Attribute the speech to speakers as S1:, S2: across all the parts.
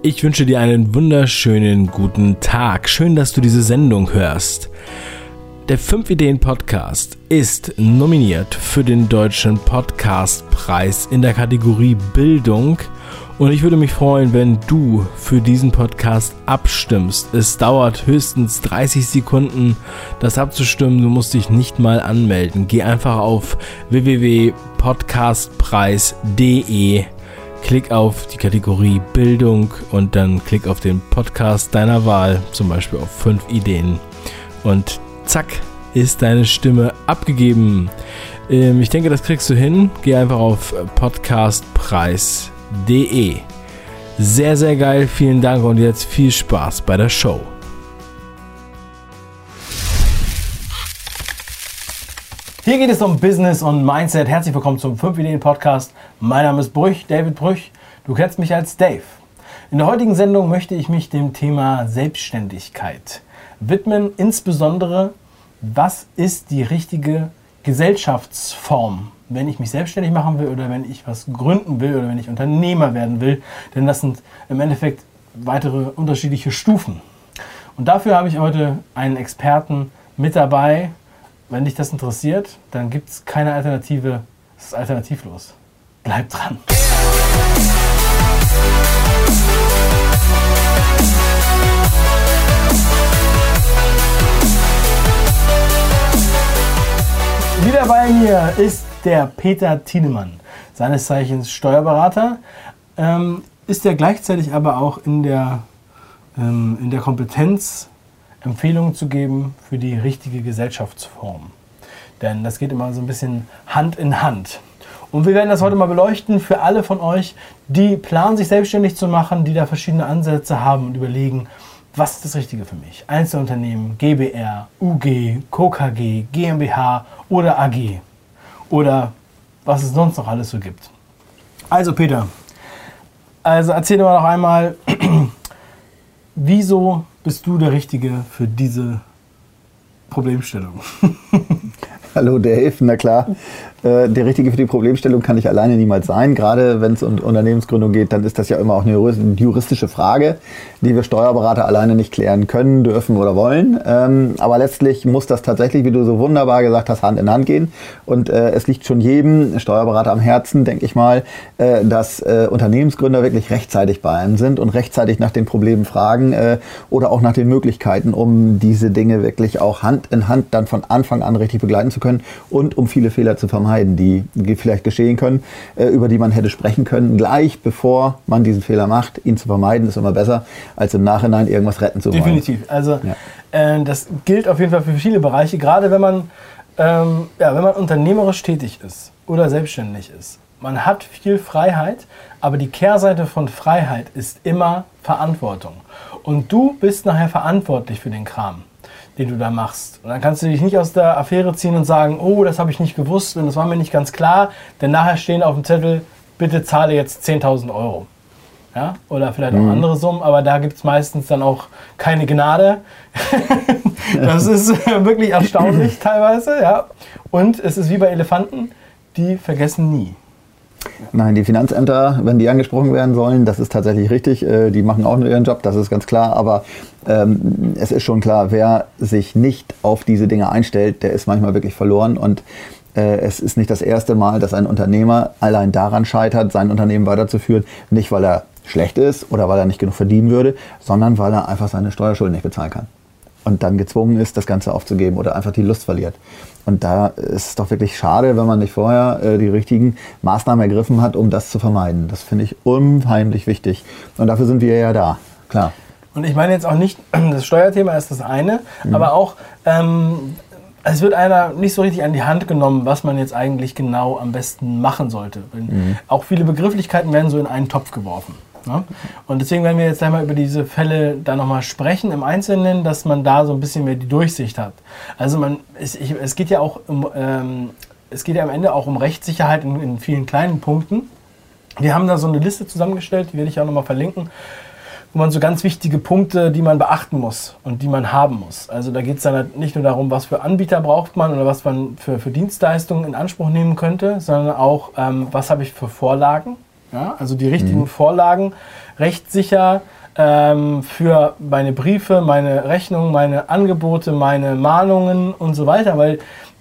S1: Ich wünsche dir einen wunderschönen guten Tag. Schön, dass du diese Sendung hörst. Der 5 Ideen Podcast ist nominiert für den Deutschen Podcastpreis in der Kategorie Bildung. Und ich würde mich freuen, wenn du für diesen Podcast abstimmst. Es dauert höchstens 30 Sekunden, das abzustimmen. Du musst dich nicht mal anmelden. Geh einfach auf www.podcastpreis.de klick auf die Kategorie Bildung und dann klick auf den Podcast deiner Wahl, zum Beispiel auf 5 Ideen. Und zack, ist deine Stimme abgegeben. Ähm, ich denke, das kriegst du hin. Geh einfach auf podcastpreis.de. Sehr, sehr geil. Vielen Dank und jetzt viel Spaß bei der Show. Hier geht es um Business und Mindset. Herzlich willkommen zum 5 Ideen Podcast. Mein Name ist Brüch, David Brüch. Du kennst mich als Dave. In der heutigen Sendung möchte ich mich dem Thema Selbstständigkeit widmen. Insbesondere, was ist die richtige Gesellschaftsform, wenn ich mich selbstständig machen will oder wenn ich was gründen will oder wenn ich Unternehmer werden will. Denn das sind im Endeffekt weitere unterschiedliche Stufen. Und dafür habe ich heute einen Experten mit dabei, wenn dich das interessiert, dann gibt es keine Alternative. Es ist alternativlos. Bleib dran. Wieder bei mir ist der Peter Tienemann, seines Zeichens Steuerberater, ähm, ist er gleichzeitig aber auch in der, ähm, in der Kompetenz Empfehlungen zu geben für die richtige Gesellschaftsform. Denn das geht immer so ein bisschen Hand in Hand. Und wir werden das heute mal beleuchten für alle von euch, die planen, sich selbstständig zu machen, die da verschiedene Ansätze haben und überlegen, was ist das Richtige für mich? Einzelunternehmen, GBR, UG, KKG, GmbH oder AG oder was es sonst noch alles so gibt. Also Peter, also erzähl doch noch einmal, wieso bist du der Richtige für diese Problemstellung?
S2: Hallo Dave, na klar. Äh, der Richtige für die Problemstellung kann ich alleine niemals sein. Gerade wenn es um Unternehmensgründung geht, dann ist das ja immer auch eine juristische Frage, die wir Steuerberater alleine nicht klären können, dürfen oder wollen. Ähm, aber letztlich muss das tatsächlich, wie du so wunderbar gesagt hast, Hand in Hand gehen. Und äh, es liegt schon jedem Steuerberater am Herzen, denke ich mal, äh, dass Unternehmensgründer wirklich rechtzeitig bei einem sind und rechtzeitig nach den Problemen fragen oder auch nach den Möglichkeiten, um diese Dinge wirklich auch Hand in Hand dann von Anfang an richtig begleiten zu können und um viele Fehler zu vermeiden vermeiden, die, vielleicht geschehen können, äh, über die man hätte sprechen können, gleich bevor man diesen Fehler macht. Ihn zu vermeiden ist immer besser, als im Nachhinein irgendwas retten zu wollen.
S1: Definitiv. Also ja. äh, das gilt auf jeden Fall für viele Bereiche, gerade wenn man, ähm, ja, wenn man unternehmerisch tätig ist oder selbstständig ist. Man hat viel Freiheit, aber die Kehrseite von Freiheit ist immer Verantwortung. Und du bist nachher verantwortlich für den Kram den du da machst. Und dann kannst du dich nicht aus der Affäre ziehen und sagen, oh, das habe ich nicht gewusst und das war mir nicht ganz klar, denn nachher stehen auf dem Zettel, bitte zahle jetzt 10.000 Euro. Ja? Oder vielleicht auch mhm. andere Summen, aber da gibt es meistens dann auch keine Gnade. das ist wirklich erstaunlich teilweise. Ja? Und es ist wie bei Elefanten, die vergessen nie.
S2: Nein, die Finanzämter, wenn die angesprochen werden sollen, das ist tatsächlich richtig. Äh, die machen auch nur ihren Job, das ist ganz klar. Aber ähm, es ist schon klar, wer sich nicht auf diese Dinge einstellt, der ist manchmal wirklich verloren. Und äh, es ist nicht das erste Mal, dass ein Unternehmer allein daran scheitert, sein Unternehmen weiterzuführen. Nicht, weil er schlecht ist oder weil er nicht genug verdienen würde, sondern weil er einfach seine Steuerschulden nicht bezahlen kann und dann gezwungen ist, das Ganze aufzugeben oder einfach die Lust verliert. Und da ist es doch wirklich schade, wenn man nicht vorher äh, die richtigen Maßnahmen ergriffen hat, um das zu vermeiden. Das finde ich unheimlich wichtig. Und dafür sind wir ja da, klar.
S1: Und ich meine jetzt auch nicht, das Steuerthema ist das eine, mhm. aber auch, ähm, es wird einer nicht so richtig an die Hand genommen, was man jetzt eigentlich genau am besten machen sollte. Mhm. Auch viele Begrifflichkeiten werden so in einen Topf geworfen. Ne? Und deswegen werden wir jetzt einmal über diese Fälle da nochmal sprechen im Einzelnen, dass man da so ein bisschen mehr die Durchsicht hat. Also man, es, ich, es geht ja auch um, ähm, es geht ja am Ende auch um Rechtssicherheit in, in vielen kleinen Punkten. Wir haben da so eine Liste zusammengestellt, die werde ich auch nochmal verlinken, wo man so ganz wichtige Punkte, die man beachten muss und die man haben muss. Also da geht es dann halt nicht nur darum, was für Anbieter braucht man oder was man für, für Dienstleistungen in Anspruch nehmen könnte, sondern auch, ähm, was habe ich für Vorlagen Ja? Also die richtigen Vorlagen rechtssicher ähm, für meine Briefe, meine Rechnungen, meine Angebote, meine Mahnungen und so weiter, weil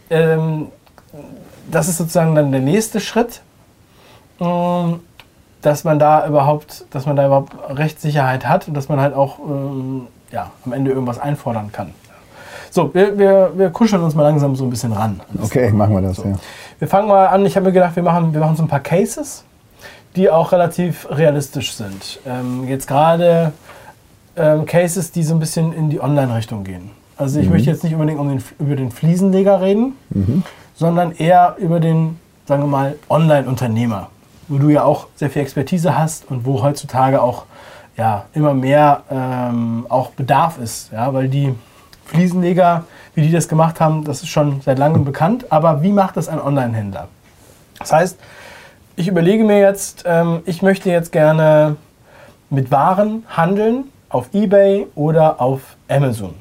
S1: ähm, das ist sozusagen dann der nächste Schritt, ähm, dass man da überhaupt, dass man da überhaupt Rechtssicherheit hat und dass man halt auch ähm, ja, am Ende irgendwas einfordern kann. So, wir, wir, wir kuscheln uns mal langsam so ein bisschen ran.
S2: Okay, machen wir das,
S1: So.
S2: ja.
S1: Wir fangen mal an. Ich habe mir gedacht, wir machen, wir machen so ein paar Cases, die auch relativ realistisch sind. Ähm, jetzt gerade ähm, Cases, die so ein bisschen in die Online-Richtung gehen. Also ich möchte jetzt nicht unbedingt um den, über den Fliesenleger reden, sondern eher über den, sagen wir mal, Online-Unternehmer, wo du ja auch sehr viel Expertise hast und wo heutzutage auch ja, immer mehr ähm, auch Bedarf ist, ja, weil die Fliesenleger, wie die das gemacht haben, das ist schon seit langem bekannt. Aber wie macht das ein Online-Händler? Das heißt, ich überlege mir jetzt, ähm, ich möchte jetzt gerne mit Waren handeln auf eBay oder auf Amazon.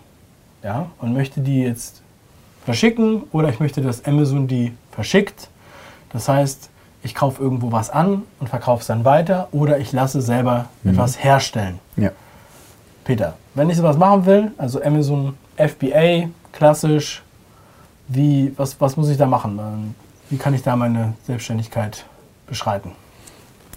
S1: Ja, und möchte die jetzt verschicken oder ich möchte, dass Amazon die verschickt. Das heißt, ich kaufe irgendwo was an und verkaufe es dann weiter oder ich lasse selber etwas herstellen.
S2: ja.
S1: Peter, wenn ich sowas machen will, also Amazon FBA, klassisch, wie, was, was muss ich da machen? Ähm, Wie kann ich da meine Selbstständigkeit beschreiten?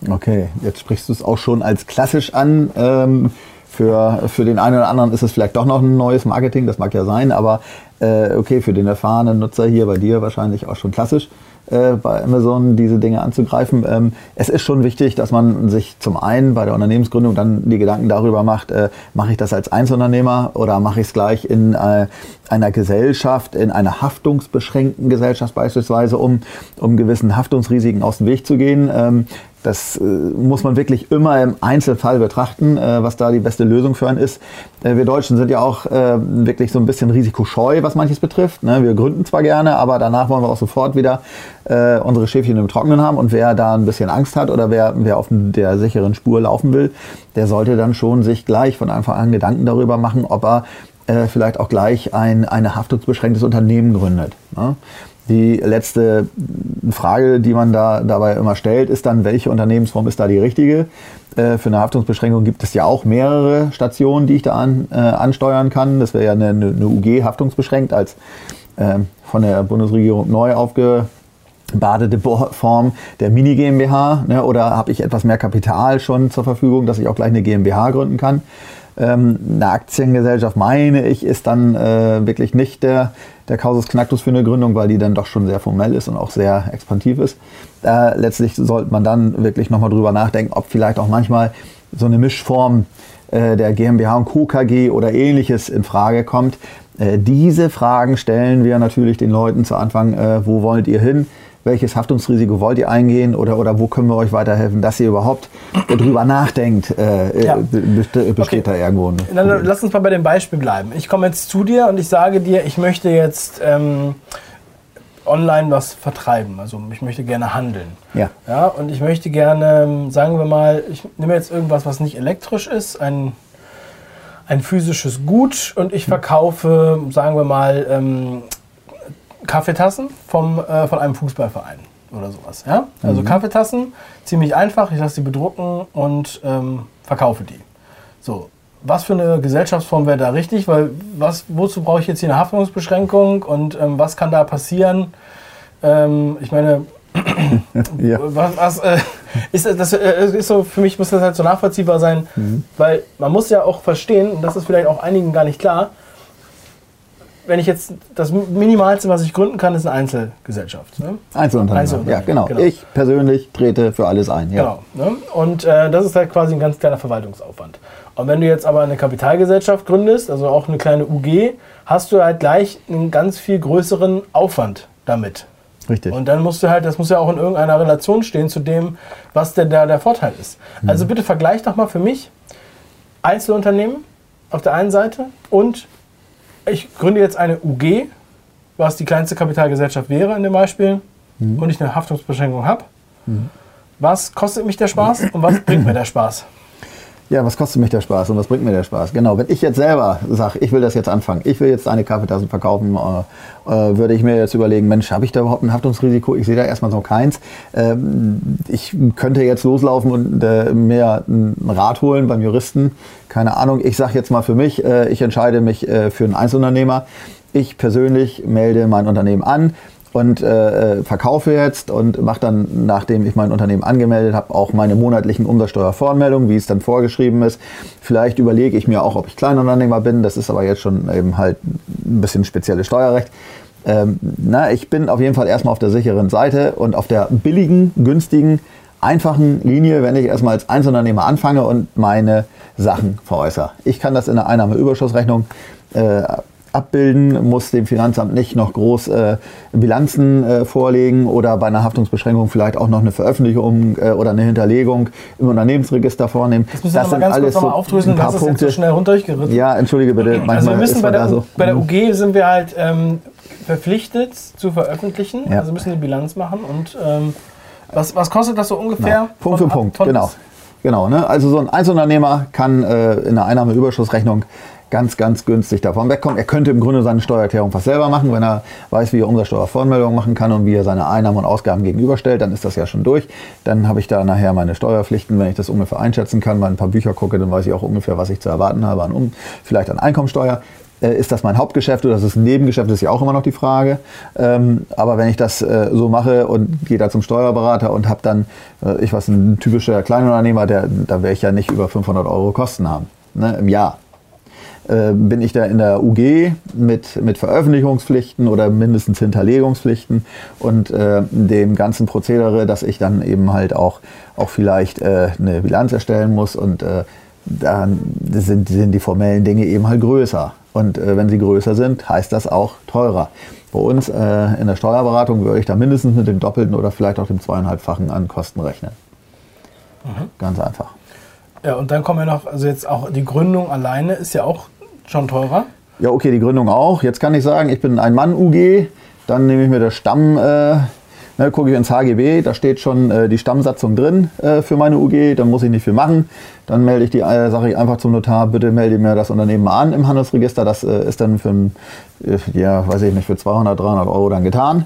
S2: Okay, jetzt sprichst du es auch schon als klassisch an. Ähm, für, für den einen oder anderen ist es vielleicht doch noch ein neues Marketing, das mag ja sein, aber äh, okay, für den erfahrenen Nutzer hier bei dir wahrscheinlich auch schon klassisch äh, bei Amazon diese Dinge anzugreifen. Ähm, es ist schon wichtig, dass man sich zum einen bei der Unternehmensgründung dann die Gedanken darüber macht, äh, mache ich das als Einzelunternehmer oder mache ich es gleich in äh, einer Gesellschaft, in einer haftungsbeschränkten Gesellschaft beispielsweise, um, um gewissen Haftungsrisiken aus dem Weg zu gehen. Ähm, das muss man wirklich immer im Einzelfall betrachten, was da die beste Lösung für einen ist. Wir Deutschen sind ja auch wirklich so ein bisschen risikoscheu, was manches betrifft. Ne? Wir gründen zwar gerne, aber danach wollen wir auch sofort wieder äh, unsere Schäfchen im Trockenen haben. Und wer da ein bisschen Angst hat oder wer, wer auf der sicheren Spur laufen will, der sollte dann schon sich gleich von Anfang an Gedanken darüber machen, ob er äh, vielleicht auch gleich ein eine haftungsbeschränktes Unternehmen gründet. Ne? Die letzte Frage, die man da dabei immer stellt, ist dann, welche Unternehmensform ist da die richtige? Äh, für eine Haftungsbeschränkung gibt es ja auch mehrere Stationen, die ich da an, äh, ansteuern kann. Das wäre ja eine, eine UG haftungsbeschränkt als ähm, von der Bundesregierung neu aufgebadete Form der Mini GmbH. Ne? Oder habe ich etwas mehr Kapital schon zur Verfügung, dass ich auch gleich eine GmbH gründen kann? Ähm, eine Aktiengesellschaft, meine ich, ist dann äh, wirklich nicht der, der Kausus Knacktus für eine Gründung, weil die dann doch schon sehr formell ist und auch sehr expansiv ist. Äh, letztlich sollte man dann wirklich nochmal drüber nachdenken, ob vielleicht auch manchmal so eine Mischform äh, der GmbH und Co. KG oder ähnliches in Frage kommt. Äh, diese Fragen stellen wir natürlich den Leuten zu Anfang, äh, wo wollt ihr hin? Welches Haftungsrisiko wollt ihr eingehen oder, oder wo können wir euch weiterhelfen, dass ihr überhaupt darüber nachdenkt? Äh,
S1: Ja.
S2: äh, beste- besteht
S1: Okay.
S2: da irgendwo ein
S1: Dann lass uns mal bei dem Beispiel bleiben. Ich komme jetzt zu dir und ich sage dir, ich möchte jetzt ähm, online was vertreiben. Also ich möchte gerne handeln.
S2: Ja.
S1: Ja, und ich möchte gerne, ähm, sagen wir mal, ich nehme jetzt irgendwas, was nicht elektrisch ist, ein, ein physisches Gut und ich verkaufe, sagen wir mal, ähm, Kaffeetassen vom, äh, von einem Fußballverein oder sowas. Ja? Also Kaffeetassen, ziemlich einfach, ich lasse die bedrucken und ähm, verkaufe die. So, was für eine Gesellschaftsform wäre da richtig? Weil was, wozu brauche ich jetzt hier eine Haftungsbeschränkung und ähm, was kann da passieren? Ähm, ich meine,
S2: Ja.
S1: was, was äh, ist das, das äh, ist so für mich muss das halt so nachvollziehbar sein,
S2: Mhm.
S1: weil man muss ja auch verstehen und das ist vielleicht auch einigen gar nicht klar. Wenn ich jetzt das Minimalste, was ich gründen kann, ist eine Einzelgesellschaft. Ne?
S2: Einzelunternehmer.
S1: Einzelunternehmen,
S2: Ja, genau.
S1: genau.
S2: Ich persönlich trete für alles ein. Ja.
S1: Genau. Ne? Und äh, das ist halt quasi ein ganz kleiner Verwaltungsaufwand. Und wenn du jetzt aber eine Kapitalgesellschaft gründest, also auch eine kleine UG, hast du halt gleich einen ganz viel größeren Aufwand damit.
S2: Richtig.
S1: Und dann musst du halt, das muss ja auch in irgendeiner Relation stehen zu dem, was denn da der Vorteil ist. Also bitte vergleich doch mal für mich Einzelunternehmen auf der einen Seite und ich gründe jetzt eine UG, was die kleinste Kapitalgesellschaft wäre in dem Beispiel, und ich eine Haftungsbeschränkung habe. Was kostet mich der Spaß und was bringt mir der Spaß?
S2: Ja, was kostet mich der Spaß und was bringt mir der Spaß? Genau, wenn ich jetzt selber sage, ich will das jetzt anfangen, ich will jetzt eine Kaffeetassen verkaufen, äh, äh, würde ich mir jetzt überlegen, Mensch, habe ich da überhaupt ein Haftungsrisiko? Ich sehe da erstmal so keins. Ähm, ich könnte jetzt loslaufen und äh, mir ein Rat holen beim Juristen. Keine Ahnung, ich sage jetzt mal für mich, äh, ich entscheide mich äh, für einen Einzelunternehmer. Ich persönlich melde mein Unternehmen an und äh, verkaufe jetzt und mache dann, nachdem ich mein Unternehmen angemeldet habe, auch meine monatlichen Umsatzsteuervoranmeldungen, wie es dann vorgeschrieben ist. Vielleicht überlege ich mir auch, ob ich Kleinunternehmer bin. Das ist aber jetzt schon eben halt ein bisschen spezielles Steuerrecht. Ähm, na, ich bin auf jeden Fall erstmal auf der sicheren Seite und auf der billigen, günstigen, einfachen Linie, wenn ich erstmal als Einzelunternehmer anfange und meine Sachen veräußere. Ich kann das in der Einnahmeüberschussrechnung äh, abbilden, muss dem Finanzamt nicht noch groß äh, Bilanzen äh, vorlegen oder bei einer Haftungsbeschränkung vielleicht auch noch eine Veröffentlichung äh, oder eine Hinterlegung im Unternehmensregister vornehmen.
S1: Das müssen wir das mal ganz kurz nochmal aufdrüsseln, das ist Punkte. jetzt so schnell runtergeritten.
S2: Ja, entschuldige bitte.
S1: Manchmal also wir müssen bei der, so. bei der UG sind wir halt ähm, verpflichtet zu veröffentlichen, ja. also müssen eine Bilanz machen und ähm, was, was kostet das so ungefähr? Ja,
S2: Punkt für Punkt, genau. Genau, ne? also so ein Einzelunternehmer kann äh, in einer Einnahmeüberschussrechnung ganz, ganz günstig davon wegkommen. Er könnte im Grunde seine Steuererklärung fast selber machen, wenn er weiß, wie er Umsatzsteuervoranmeldung machen kann und wie er seine Einnahmen und Ausgaben gegenüberstellt, dann ist das ja schon durch. Dann habe ich da nachher meine Steuerpflichten, wenn ich das ungefähr einschätzen kann, mal ein paar Bücher gucke, dann weiß ich auch ungefähr, was ich zu erwarten habe an um, vielleicht an Einkommensteuer. Äh, ist das mein Hauptgeschäft oder ist es ein Nebengeschäft, das ist ja auch immer noch die Frage. Ähm, aber wenn ich das äh, so mache und gehe da zum Steuerberater und habe dann, äh, ich was, ein typischer Kleinunternehmer, der, da werde ich ja nicht über 500 Euro Kosten haben ne, im Jahr. Äh, bin ich da in der UG mit, mit Veröffentlichungspflichten oder mindestens Hinterlegungspflichten und äh, dem ganzen Prozedere, dass ich dann eben halt auch, auch vielleicht äh, eine Bilanz erstellen muss und äh, dann sind, sind die formellen Dinge eben halt größer. Und äh, wenn sie größer sind, heißt das auch teurer. Bei uns äh, in der Steuerberatung würde ich da mindestens mit dem Doppelten oder vielleicht auch dem zweieinhalbfachen an Kosten rechnen. Mhm. Ganz einfach.
S1: Ja, und dann kommen ja noch, also jetzt auch die Gründung alleine ist ja auch Schon teurer?
S2: Ja, okay, die Gründung auch. Jetzt kann ich sagen, ich bin ein Mann-UG, dann nehme ich mir das Stamm, äh, ne, gucke ich ins HGB, da steht schon äh, die Stammsatzung drin äh, für meine UG, dann muss ich nicht viel machen. Dann melde ich die, äh, sage ich einfach zum Notar, bitte melde mir das Unternehmen an im Handelsregister. Das äh, ist dann für, ein, äh, ja, weiß ich nicht, für 200, 300 Euro dann getan.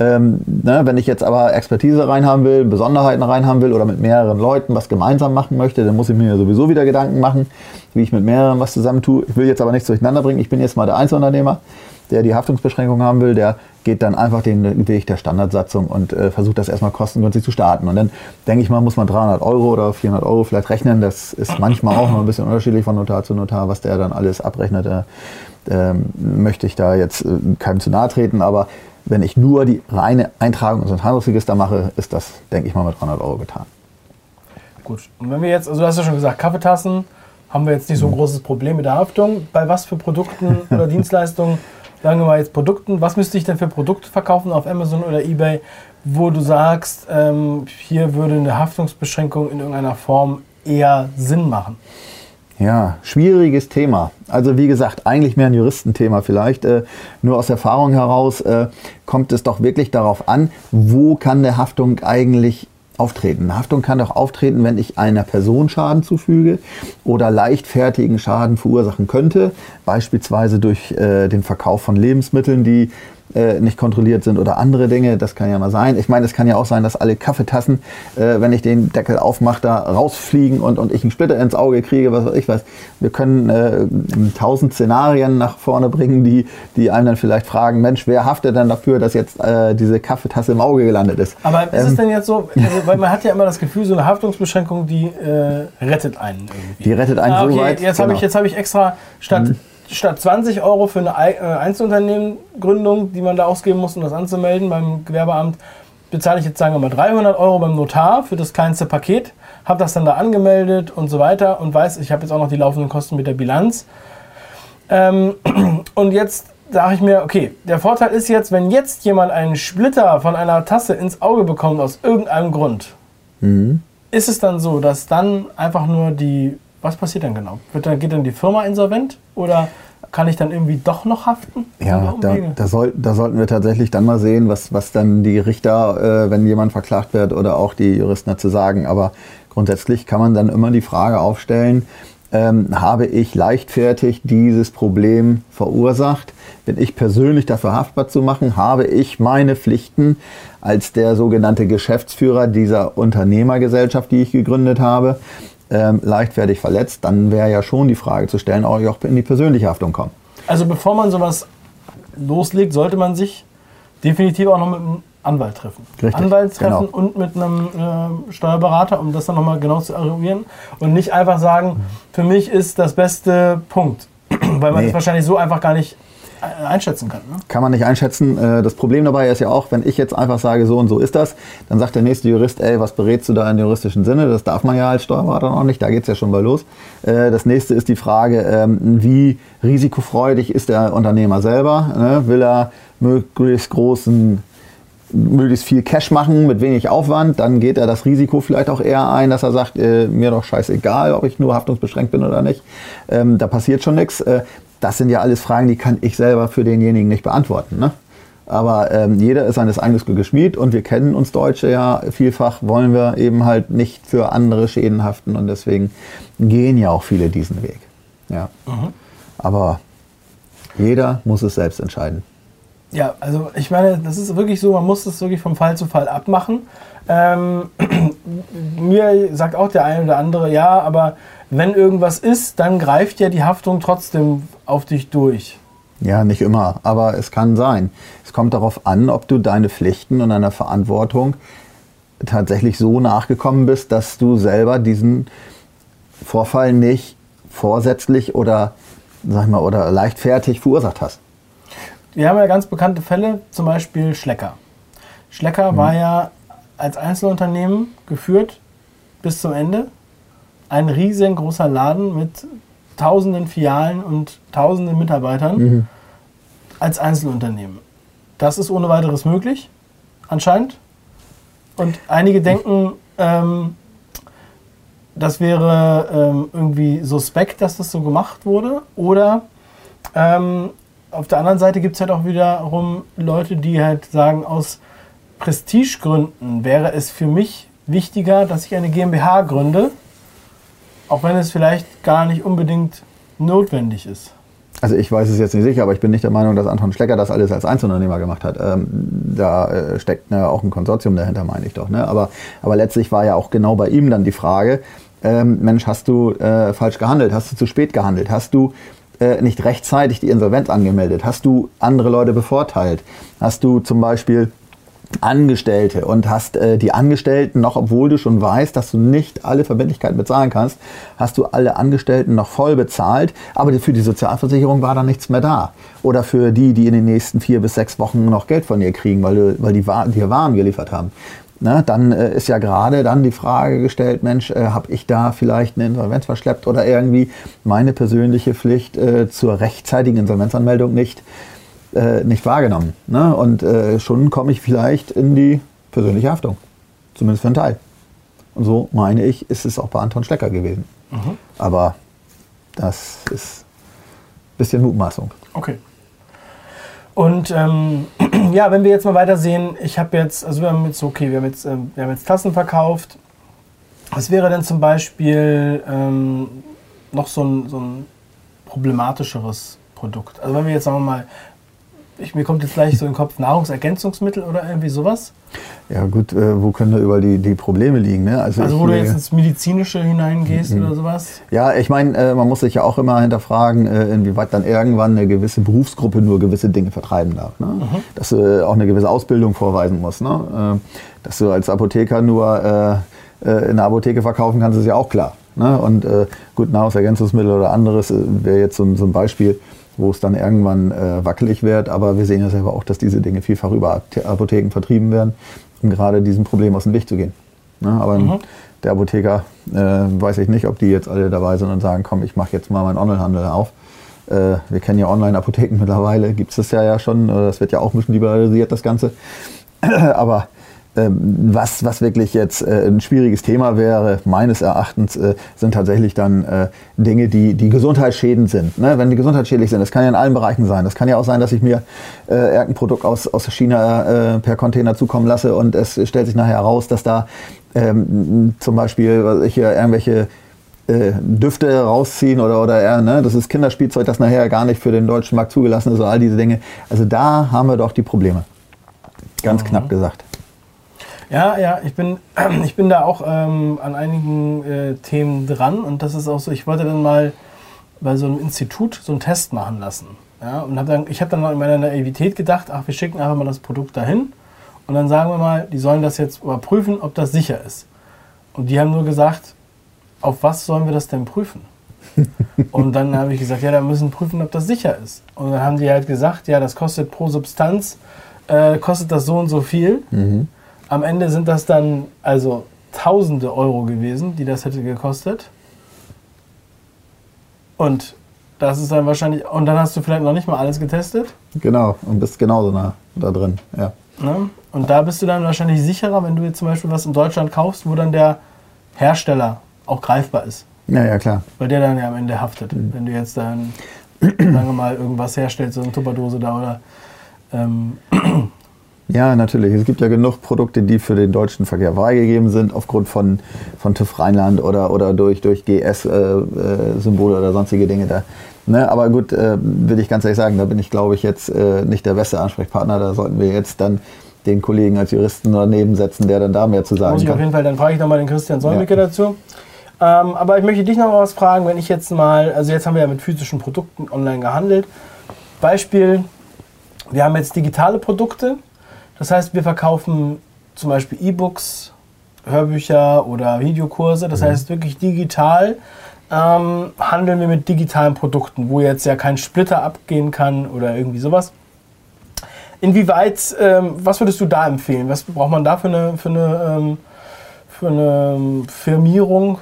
S2: Ähm, ne, wenn ich jetzt aber Expertise reinhaben will, Besonderheiten reinhaben will oder mit mehreren Leuten was gemeinsam machen möchte, dann muss ich mir sowieso wieder Gedanken machen, wie ich mit mehreren was zusammen tue. Ich will jetzt aber nichts durcheinander bringen. Ich bin jetzt mal der Einzelunternehmer, der die Haftungsbeschränkung haben will, der geht dann einfach den Weg der Standardsatzung und äh, versucht das erstmal kostengünstig zu starten. Und dann denke ich mal, muss man 300 Euro oder 400 Euro vielleicht rechnen. Das ist manchmal auch noch ein bisschen unterschiedlich von Notar zu Notar, was der dann alles abrechnet. Äh, ähm, möchte ich da jetzt äh, keinem zu nahe treten, aber wenn ich nur die reine Eintragung ins Handelsregister mache, ist das, denke ich mal, mit 300 Euro getan.
S1: Gut. Und wenn wir jetzt, also du hast ja schon gesagt, Kaffeetassen haben wir jetzt nicht so ein mhm. großes Problem mit der Haftung. Bei was für Produkten oder Dienstleistungen, sagen wir mal jetzt Produkten, was müsste ich denn für Produkte verkaufen auf Amazon oder Ebay, wo du sagst, ähm, hier würde eine Haftungsbeschränkung in irgendeiner Form eher Sinn machen?
S2: Ja, schwieriges Thema. Also wie gesagt, eigentlich mehr ein Juristenthema vielleicht. Äh, nur aus Erfahrung heraus äh, kommt es doch wirklich darauf an, wo kann der Haftung eigentlich auftreten. Haftung kann doch auftreten, wenn ich einer Person Schaden zufüge oder leichtfertigen Schaden verursachen könnte, beispielsweise durch äh, den Verkauf von Lebensmitteln, die äh, nicht kontrolliert sind oder andere Dinge. Das kann ja mal sein. Ich meine, es kann ja auch sein, dass alle Kaffeetassen, äh, wenn ich den Deckel aufmache, da rausfliegen und, und ich einen Splitter ins Auge kriege, was weiß ich was. Wir können äh, tausend Szenarien nach vorne bringen, die, die einem dann vielleicht fragen, Mensch, wer haftet denn dafür, dass jetzt äh, diese Kaffeetasse im Auge gelandet ist?
S1: Aber ist ähm, es denn jetzt so, also, weil man hat ja immer das Gefühl, so eine Haftungsbeschränkung, die äh, rettet einen irgendwie.
S2: Die rettet einen ah, okay, so weit.
S1: Jetzt genau. habe ich, hab ich extra statt... Mhm statt 20 Euro für eine äh, Einzelunternehmengründung, die man da ausgeben muss, um das anzumelden beim Gewerbeamt, bezahle ich jetzt sagen wir mal 300 Euro beim Notar für das kleinste Paket, habe das dann da angemeldet und so weiter und weiß, ich habe jetzt auch noch die laufenden Kosten mit der Bilanz. Ähm, und jetzt sage ich mir, okay, der Vorteil ist jetzt, wenn jetzt jemand einen Splitter von einer Tasse ins Auge bekommt aus irgendeinem Grund, mhm. ist es dann so, dass dann einfach nur die was passiert dann genau? Wird dann, geht dann die Firma insolvent oder kann ich dann irgendwie doch noch haften?
S2: Ja, da, da, soll, da, sollten wir tatsächlich dann mal sehen, was, was dann die Richter, äh, wenn jemand verklagt wird oder auch die Juristen dazu sagen. Aber grundsätzlich kann man dann immer die Frage aufstellen, ähm, habe ich leichtfertig dieses Problem verursacht? Bin ich persönlich dafür haftbar zu machen? Habe ich meine Pflichten als der sogenannte Geschäftsführer dieser Unternehmergesellschaft, die ich gegründet habe, ähm, leichtfertig verletzt, dann wäre ja schon die Frage zu stellen, ob ich auch in die persönliche Haftung komme.
S1: Also bevor man sowas loslegt, sollte man sich definitiv auch noch mit einem Anwalt treffen.
S2: Richtig,
S1: Anwalt treffen genau. und mit einem äh, Steuerberater, um das dann nochmal genau zu eruieren und nicht einfach sagen, für mich ist das beste Punkt. Weil man nee. das wahrscheinlich so einfach gar nicht einschätzen kann. Ne?
S2: Kann man nicht einschätzen. Äh, das Problem dabei ist ja auch, wenn ich jetzt einfach sage, so und so ist das, dann sagt der nächste Jurist, ey, was berätst du da im juristischen Sinne? Das darf man ja als Steuerberater noch nicht, da geht es ja schon mal los. Äh, das nächste ist die Frage, ähm, wie risikofreudig ist der Unternehmer selber? Ne? Will er möglichst großen möglichst viel Cash machen mit wenig Aufwand, dann geht er das Risiko vielleicht auch eher ein, dass er sagt, äh, mir doch scheißegal, ob ich nur haftungsbeschränkt bin oder nicht. Ähm, da passiert schon nichts. Äh, das sind ja alles Fragen, die kann ich selber für denjenigen nicht beantworten. Ne? Aber ähm, jeder ist seines eigenen Glückes Schmied und wir kennen uns Deutsche ja vielfach, wollen wir eben halt nicht für andere Schäden haften und deswegen gehen ja auch viele diesen Weg. Ja. Mhm. Aber jeder muss es selbst entscheiden.
S1: Ja, also ich meine, das ist wirklich so, man muss das wirklich vom Fall zu Fall abmachen. Ähm, mir sagt auch der eine oder andere, ja, aber wenn irgendwas ist, dann greift ja die Haftung trotzdem auf dich durch.
S2: Ja, nicht immer, aber es kann sein. Es kommt darauf an, ob du deine Pflichten und deiner Verantwortung tatsächlich so nachgekommen bist, dass du selber diesen Vorfall nicht vorsätzlich oder, sag ich mal, oder leichtfertig verursacht hast.
S1: Wir haben ja ganz bekannte Fälle, zum Beispiel Schlecker. Schlecker mhm. war ja als Einzelunternehmen geführt bis zum Ende ein riesengroßer Laden mit tausenden Filialen und tausenden Mitarbeitern mhm. als Einzelunternehmen. Das ist ohne weiteres möglich, anscheinend. Und einige denken, ähm, das wäre ähm, irgendwie suspekt, dass das so gemacht wurde. Oder ähm, auf der anderen Seite gibt es halt auch wiederum Leute, die halt sagen, aus Prestigegründen wäre es für mich wichtiger, dass ich eine GmbH gründe, auch wenn es vielleicht gar nicht unbedingt notwendig ist.
S2: Also ich weiß es jetzt nicht sicher, aber ich bin nicht der Meinung, dass Anton Schlecker das alles als Einzelunternehmer gemacht hat. Ähm, da äh, steckt ne, auch ein Konsortium dahinter, meine ich doch. Ne? Aber, aber letztlich war ja auch genau bei ihm dann die Frage, ähm, Mensch, hast du äh, falsch gehandelt? Hast du zu spät gehandelt? Hast du äh, nicht rechtzeitig die Insolvenz angemeldet? Hast du andere Leute bevorteilt? Hast du zum Beispiel Angestellte und hast äh, die Angestellten noch, obwohl du schon weißt, dass du nicht alle Verbindlichkeiten bezahlen kannst, hast du alle Angestellten noch voll bezahlt, aber für die Sozialversicherung war dann nichts mehr da. Oder für die, die in den nächsten vier bis sechs Wochen noch Geld von dir kriegen, weil, du, weil die dir Waren geliefert haben. Na, dann äh, ist ja gerade dann die Frage gestellt, Mensch, äh, habe ich da vielleicht eine Insolvenz verschleppt oder irgendwie meine persönliche Pflicht äh, zur rechtzeitigen Insolvenzanmeldung nicht äh, nicht wahrgenommen. Ne? Und äh, schon komme ich vielleicht in die persönliche Haftung. Zumindest für einen Teil. Und so meine ich, ist es auch bei Anton Schlecker gewesen. Mhm. Aber das ist ein bisschen Mutmaßung.
S1: Okay. Und ähm, ja, wenn wir jetzt mal weiter sehen, ich habe jetzt, also wir haben jetzt, okay, wir haben jetzt, äh, wir haben jetzt Tassen verkauft. Was wäre denn zum Beispiel ähm, noch so ein, so ein problematischeres Produkt? Also wenn wir jetzt sagen wir mal ich, mir kommt jetzt gleich so in den Kopf Nahrungsergänzungsmittel oder irgendwie sowas.
S2: Ja gut, äh, wo können da überall die, die Probleme liegen? Ne?
S1: Also, also wo du jetzt ins Medizinische hineingehst mhm. oder sowas?
S2: Ja, ich meine, äh, man muss sich ja auch immer hinterfragen, äh, inwieweit dann irgendwann eine gewisse Berufsgruppe nur gewisse Dinge vertreiben darf. Ne? Mhm. Dass du äh, auch eine gewisse Ausbildung vorweisen musst. Ne? Äh, dass du als Apotheker nur äh, in der Apotheke verkaufen kannst, ist ja auch klar. Ne? Und gut, Nahrungsergänzungsmittel oder anderes wäre jetzt so, so ein Beispiel wo es dann irgendwann äh, wackelig wird. Aber wir sehen ja selber auch, dass diese Dinge vielfach über Apotheken vertrieben werden, um gerade diesem Problem aus dem Weg zu gehen. Ne? Aber mhm. der Apotheker, äh, weiß ich nicht, ob die jetzt alle dabei sind und sagen, komm, ich mache jetzt mal meinen Onlinehandel auf. Äh, wir kennen ja Online-Apotheken mittlerweile, gibt es das ja, ja schon. Das wird ja auch ein bisschen liberalisiert, das Ganze. Aber was, was wirklich jetzt äh, ein schwieriges Thema wäre, meines Erachtens, äh, sind tatsächlich dann äh, Dinge, die, die gesundheitsschädend sind. Ne? Wenn die gesundheitsschädlich sind, das kann ja in allen Bereichen sein. Das kann ja auch sein, dass ich mir äh, irgendein Produkt aus, aus China äh, per Container zukommen lasse und es stellt sich nachher heraus, dass da ähm, zum Beispiel hier irgendwelche äh, Düfte rausziehen oder, oder eher, ne, das ist Kinderspielzeug, das nachher gar nicht für den deutschen Markt zugelassen ist, so all diese Dinge. Also da haben wir doch die Probleme. Ganz mhm. knapp gesagt.
S1: Ja, ja, ich bin, ich bin da auch ähm, an einigen äh, Themen dran und das ist auch so, ich wollte dann mal bei so einem Institut so einen Test machen lassen. Ja, und hab dann, ich habe dann noch in meiner Naivität gedacht, ach, wir schicken einfach mal das Produkt dahin und dann sagen wir mal, die sollen das jetzt überprüfen, ob das sicher ist. Und die haben nur gesagt, auf was sollen wir das denn prüfen? und dann habe ich gesagt, ja, da müssen prüfen, ob das sicher ist. Und dann haben die halt gesagt, ja, das kostet pro Substanz, äh, kostet das so und so viel. Mhm. Am Ende sind das dann also tausende Euro gewesen, die das hätte gekostet. Und das ist dann wahrscheinlich, und dann hast du vielleicht noch nicht mal alles getestet.
S2: Genau, und bist genauso nah da drin, ja.
S1: Ne? Und da bist du dann wahrscheinlich sicherer, wenn du jetzt zum Beispiel was in Deutschland kaufst, wo dann der Hersteller auch greifbar ist.
S2: Ja, ja, klar.
S1: Weil der dann ja am Ende haftet. Mhm. Wenn du jetzt dann, sagen wir mal, irgendwas herstellst, so eine Tupperdose da oder ähm,
S2: ja, natürlich. Es gibt ja genug Produkte, die für den deutschen Verkehr freigegeben sind, aufgrund von, von TÜV Rheinland oder, oder durch, durch GS-Symbole äh, äh oder sonstige Dinge. Da. Ne? Aber gut, äh, will ich ganz ehrlich sagen, da bin ich, glaube ich, jetzt äh, nicht der beste Ansprechpartner. Da sollten wir jetzt dann den Kollegen als Juristen daneben setzen, der dann da mehr zu sagen
S1: Muss ich
S2: kann.
S1: auf jeden Fall, dann frage ich nochmal den Christian Solmecke ja. dazu. Ähm, aber ich möchte dich noch mal was fragen, wenn ich jetzt mal, also jetzt haben wir ja mit physischen Produkten online gehandelt. Beispiel, wir haben jetzt digitale Produkte das heißt, wir verkaufen zum Beispiel E-Books, Hörbücher oder Videokurse. Das mhm. heißt, wirklich digital ähm, handeln wir mit digitalen Produkten, wo jetzt ja kein Splitter abgehen kann oder irgendwie sowas. Inwieweit, ähm, was würdest du da empfehlen? Was braucht man da für eine, für eine, ähm, für eine Firmierung?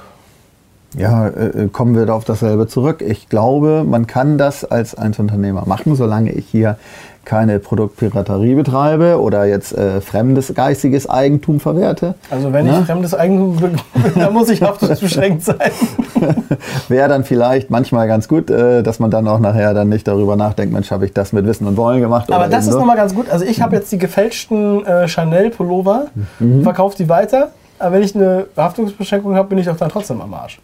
S2: Ja, äh, äh, kommen wir da auf dasselbe zurück. Ich glaube, man kann das als Einzelunternehmer machen, solange ich hier keine Produktpiraterie betreibe oder jetzt äh, fremdes geistiges Eigentum verwerte.
S1: Also wenn Na? ich fremdes Eigentum bin, dann muss ich haftungsbeschränkt sein.
S2: Wäre dann vielleicht manchmal ganz gut, äh, dass man dann auch nachher dann nicht darüber nachdenkt, Mensch, habe ich das mit Wissen und Wollen gemacht.
S1: Aber das ist so? nochmal ganz gut. Also ich habe jetzt die gefälschten äh, Chanel-Pullover, mhm. verkaufe die weiter, aber wenn ich eine Haftungsbeschränkung habe, bin ich auch dann trotzdem am Arsch.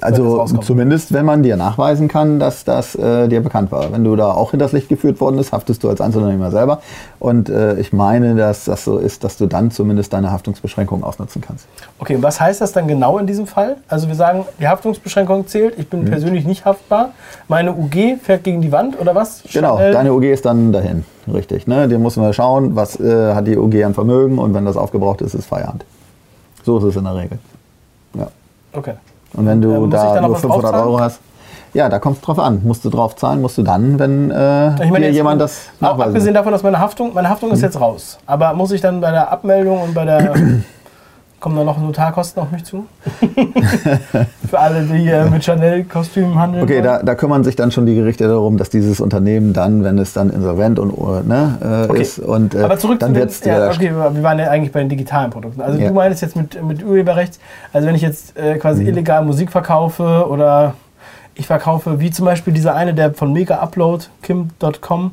S2: Also zumindest, wenn man dir nachweisen kann, dass das äh, dir bekannt war. Wenn du da auch hinters Licht geführt worden bist, haftest du als Einzelunternehmer selber. Und äh, ich meine, dass das so ist, dass du dann zumindest deine Haftungsbeschränkung ausnutzen kannst.
S1: Okay, was heißt das dann genau in diesem Fall? Also wir sagen, die Haftungsbeschränkung zählt, ich bin mhm. persönlich nicht haftbar, meine UG fährt gegen die Wand oder was?
S2: Genau, Schnell. deine UG ist dann dahin, richtig. Ne? Dir muss man schauen, was äh, hat die UG an Vermögen und wenn das aufgebraucht ist, ist Feierabend. So ist es in der Regel. Ja.
S1: Okay.
S2: Und wenn du ähm, da nur 500 Euro hast, ja, da kommt es drauf an. Musst du drauf zahlen, musst du dann, wenn äh, ich meine, dir jemand das
S1: nachweisen Abgesehen davon, dass meine Haftung, meine Haftung ist mhm. jetzt raus. Aber muss ich dann bei der Abmeldung und bei der Kommen da noch Notarkosten auf mich zu? Für alle, die hier mit Chanel-Kostümen handeln.
S2: Okay, da, da, kümmern sich dann schon die Gerichte darum, dass dieses Unternehmen dann, wenn es dann insolvent und, ne, äh, okay. ist, und
S1: äh, Aber zurück
S2: dann
S1: wird es. Ja, okay, wir waren ja eigentlich bei den digitalen Produkten. Also ja. du meinst jetzt mit, mit Urheberrecht, also wenn ich jetzt äh, quasi mhm. illegal Musik verkaufe oder ich verkaufe, wie zum Beispiel dieser eine, der von Mega Upload, Kim.com,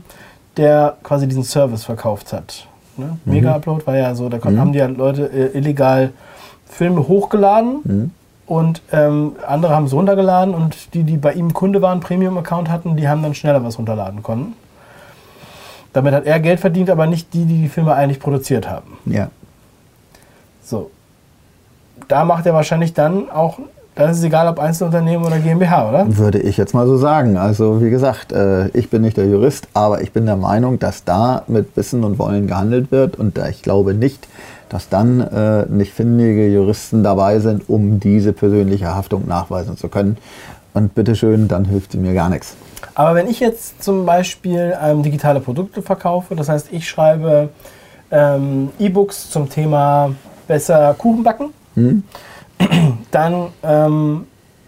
S1: der quasi diesen Service verkauft hat. Ne? Mhm. Mega-Upload war ja so, da mhm. haben die ja Leute äh, illegal Filme hochgeladen mhm. und ähm, andere haben es runtergeladen und die, die bei ihm Kunde waren, Premium-Account hatten, die haben dann schneller was runterladen können. Damit hat er Geld verdient, aber nicht die, die die Filme eigentlich produziert haben.
S2: Ja.
S1: So. Da macht er wahrscheinlich dann auch dann ist es egal, ob Einzelunternehmen oder GmbH, oder?
S2: Würde ich jetzt mal so sagen. Also wie gesagt, äh, ich bin nicht der Jurist, aber ich bin der Meinung, dass da mit Wissen und Wollen gehandelt wird und ich glaube nicht, dass dann äh, nicht findige Juristen dabei sind, um diese persönliche Haftung nachweisen zu können. Und bitteschön, dann hilft sie mir gar nichts.
S1: Aber wenn ich jetzt zum Beispiel ähm, digitale Produkte verkaufe, das heißt, ich schreibe ähm, E-Books zum Thema besser Kuchen backen, hm? dann ähm,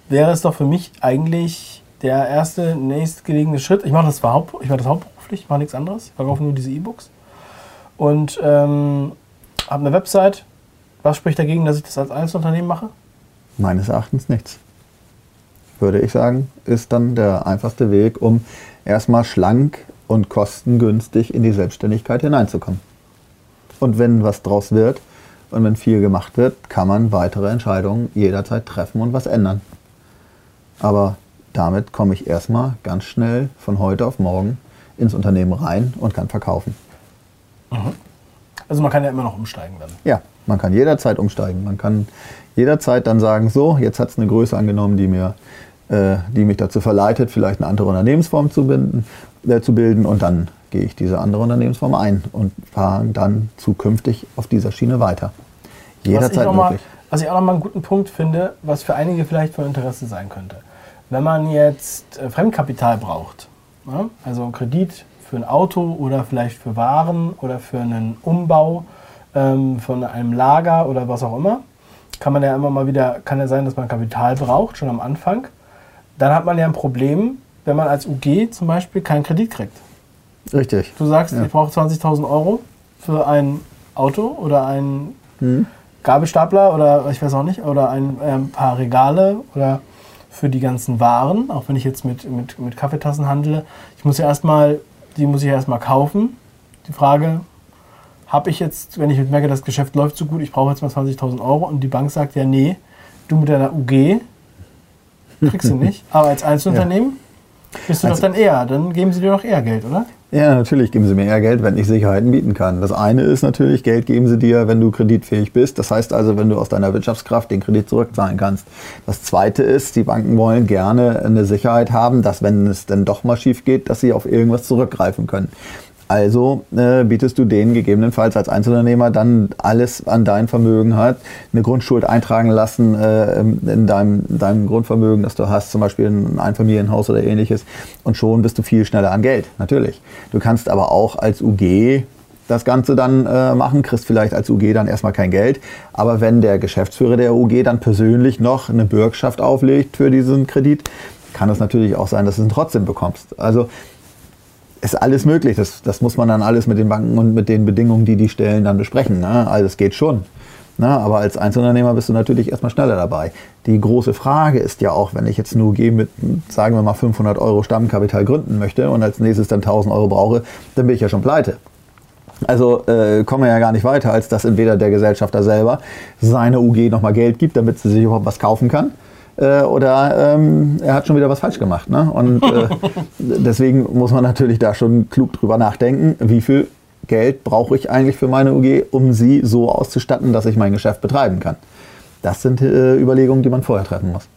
S1: wäre es doch für mich eigentlich der erste nächstgelegene Schritt. Ich mache das, mache das hauptberuflich, ich mache nichts anderes. Ich verkaufe nur diese E-Books. Und ähm, habe eine Website. Was spricht dagegen, dass ich das als Einzelunternehmen mache?
S2: Meines Erachtens nichts. Würde ich sagen, ist dann der einfachste Weg, um erstmal schlank und kostengünstig in die Selbstständigkeit hineinzukommen. Und wenn was draus wird und wenn viel gemacht wird, kann man weitere Entscheidungen jederzeit treffen und was ändern. Aber damit komme ich erstmal ganz schnell von heute auf morgen ins Unternehmen rein und kann verkaufen.
S1: Also man kann ja immer noch umsteigen dann.
S2: Ja, man kann jederzeit umsteigen. Man kann jederzeit dann sagen, so, jetzt hat es eine Größe angenommen, die, mir, äh, die mich dazu verleitet, vielleicht eine andere Unternehmensform zu, binden, äh, zu bilden und dann gehe ich diese andere Unternehmensform ein und fahre dann zukünftig auf dieser Schiene weiter.
S1: Was ich,
S2: Jederzeit
S1: auch mal,
S2: möglich.
S1: was ich auch noch mal einen guten Punkt finde, was für einige vielleicht von Interesse sein könnte. Wenn man jetzt äh, Fremdkapital braucht, ne? also einen Kredit für ein Auto oder vielleicht für Waren oder für einen Umbau ähm, von einem Lager oder was auch immer, kann man ja immer mal wieder, kann ja sein, dass man Kapital braucht, schon am Anfang. Dann hat man ja ein Problem, wenn man als UG zum Beispiel keinen Kredit kriegt.
S2: Richtig.
S1: Du sagst,
S2: Ja.
S1: ich brauche 20.000 Euro für ein Auto oder einen
S2: Hm.
S1: Gabelstapler oder ich weiß auch nicht, oder ein ähm, paar Regale oder für die ganzen Waren, auch wenn ich jetzt mit, mit, mit Kaffeetassen handle. Ich muss ja erstmal, die muss ich ja erstmal kaufen. Die Frage, habe ich jetzt, wenn ich merke, das Geschäft läuft so gut, ich brauche jetzt mal 20.000 Euro und die Bank sagt ja, nee, du mit deiner UG kriegst du nicht, aber als Einzelunternehmen bist du
S2: Also-
S1: doch dann eher, dann geben sie dir doch eher Geld, oder?
S2: Ja, natürlich geben sie mir eher Geld, wenn ich Sicherheiten bieten kann. Das eine ist natürlich, Geld geben sie dir, wenn du kreditfähig bist. Das heißt also, wenn du aus deiner Wirtschaftskraft den Kredit zurückzahlen kannst. Das zweite ist, die Banken wollen gerne eine Sicherheit haben, dass wenn es denn doch mal schief geht, dass sie auf irgendwas zurückgreifen können. Also äh, bietest du denen gegebenenfalls als Einzelunternehmer dann alles an dein Vermögen hat, eine Grundschuld eintragen lassen äh, in deinem, deinem Grundvermögen, das du hast, zum Beispiel ein Einfamilienhaus oder ähnliches. Und schon bist du viel schneller an Geld, natürlich. Du kannst aber auch als UG das Ganze dann äh, machen, kriegst vielleicht als UG dann erstmal kein Geld. Aber wenn der Geschäftsführer der UG dann persönlich noch eine Bürgschaft auflegt für diesen Kredit, kann es natürlich auch sein, dass du ihn trotzdem bekommst. Also ist alles möglich. Das, das muss man dann alles mit den Banken und mit den Bedingungen, die die stellen, dann besprechen. Ne? Also es geht schon. Ne? Aber als Einzelunternehmer bist du natürlich erstmal schneller dabei. Die große Frage ist ja auch, wenn ich jetzt nur G mit, sagen wir mal, 500 Euro Stammkapital gründen möchte und als nächstes dann 1000 Euro brauche, dann bin ich ja schon pleite. Also äh, kommen wir ja gar nicht weiter, als dass entweder der Gesellschafter selber seine UG nochmal Geld gibt, damit sie sich überhaupt was kaufen kann. Äh, oder ähm, er hat schon wieder was falsch gemacht. Ne? Und äh, deswegen muss man natürlich da schon klug drüber nachdenken, wie viel Geld brauche ich eigentlich für meine UG, um sie so auszustatten, dass ich mein Geschäft betreiben kann. Das sind äh, Überlegungen, die man vorher treffen muss.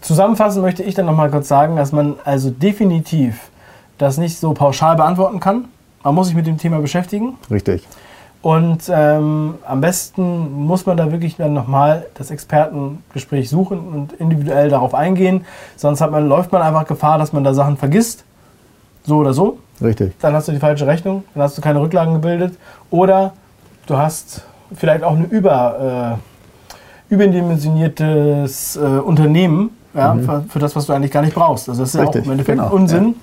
S1: Zusammenfassend möchte ich dann noch mal kurz sagen, dass man also definitiv das nicht so pauschal beantworten kann. Man muss sich mit dem Thema beschäftigen.
S2: Richtig.
S1: Und ähm, am besten muss man da wirklich dann nochmal das Expertengespräch suchen und individuell darauf eingehen. Sonst hat man, läuft man einfach Gefahr, dass man da Sachen vergisst. So oder so.
S2: Richtig.
S1: Dann hast du die falsche Rechnung, dann hast du keine Rücklagen gebildet. Oder du hast vielleicht auch ein über, äh, überdimensioniertes äh, Unternehmen ja, für, für das, was du eigentlich gar nicht brauchst. Also das ist ja auch
S2: Mhm. Richtig,
S1: im Endeffekt
S2: genau,
S1: Unsinn.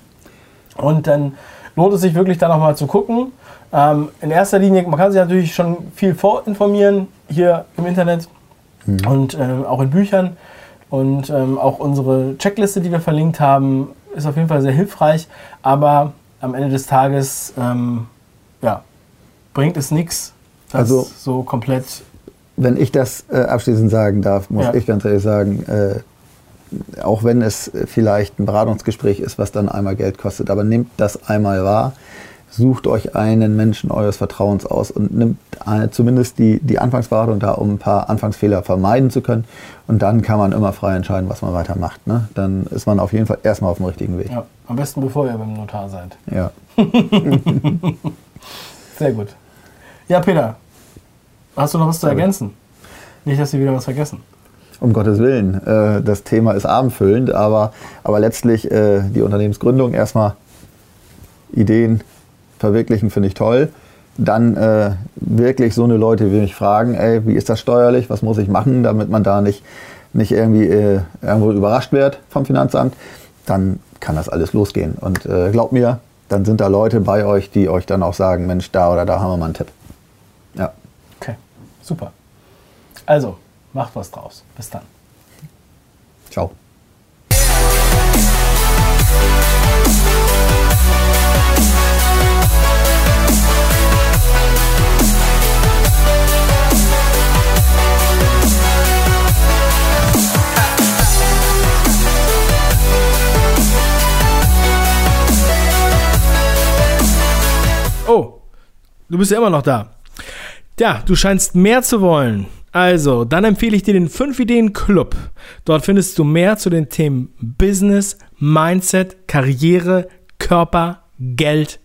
S1: Und dann lohnt es sich wirklich da nochmal zu gucken. Ähm, in erster Linie, man kann sich natürlich schon viel vorinformieren hier im Internet
S2: Mhm.
S1: und ähm, auch in Büchern. Und ähm, auch unsere Checkliste, die wir verlinkt haben, ist auf jeden Fall sehr hilfreich. Aber am Ende des Tages ähm, ja, bringt es nichts, das
S2: Also-
S1: so komplett.
S2: Wenn ich das äh, abschließend sagen darf, muss
S1: Ja.
S2: ich ganz ehrlich sagen, äh, auch wenn es vielleicht ein Beratungsgespräch ist, was dann einmal Geld kostet, aber nehmt das einmal wahr, sucht euch einen Menschen eures Vertrauens aus und nimmt äh, zumindest die, die Anfangsberatung da, um ein paar Anfangsfehler vermeiden zu können. Und dann kann man immer frei entscheiden, was man weitermacht. Ne? Dann ist man auf jeden Fall erstmal auf dem richtigen Weg.
S1: Ja, am besten bevor ihr beim Notar seid.
S2: Ja.
S1: Sehr gut. Ja, Peter, hast du noch was zu ergänzen? Nicht, dass wir wieder was vergessen.
S2: Um Gottes Willen, äh, das Thema ist abendfüllend, aber, aber letztlich äh, die Unternehmensgründung erstmal Ideen verwirklichen, finde ich toll. Dann äh, wirklich so eine Leute wie mich fragen, ey, wie ist das steuerlich, was muss ich machen, damit man da nicht, nicht irgendwie äh, irgendwo überrascht wird vom Finanzamt, dann kann das alles losgehen. Und äh, glaubt mir, dann sind da Leute bei euch, die euch dann auch sagen, Mensch, da oder da haben wir mal einen Tipp. Ja.
S1: Super. Also, macht was draus. Bis dann.
S2: Ciao.
S1: Du bist ja immer noch da. Ja, du scheinst mehr zu wollen. Also, dann empfehle ich dir den 5 Ideen Club. Dort findest du mehr zu den Themen Business, Mindset, Karriere, Körper, Geld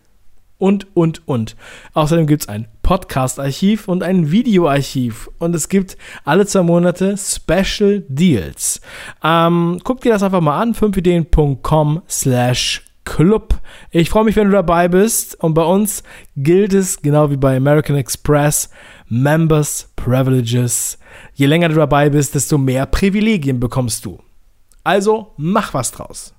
S1: und, und, und. Außerdem gibt es ein Podcast-Archiv und ein Videoarchiv. Und es gibt alle zwei Monate Special Deals. Ähm, guck dir das einfach mal an, 5ideen.com slash Club. Ich freue mich, wenn du dabei bist. Und bei uns gilt es, genau wie bei American Express, Members Privileges. Je länger du dabei bist, desto mehr Privilegien bekommst du. Also mach was draus.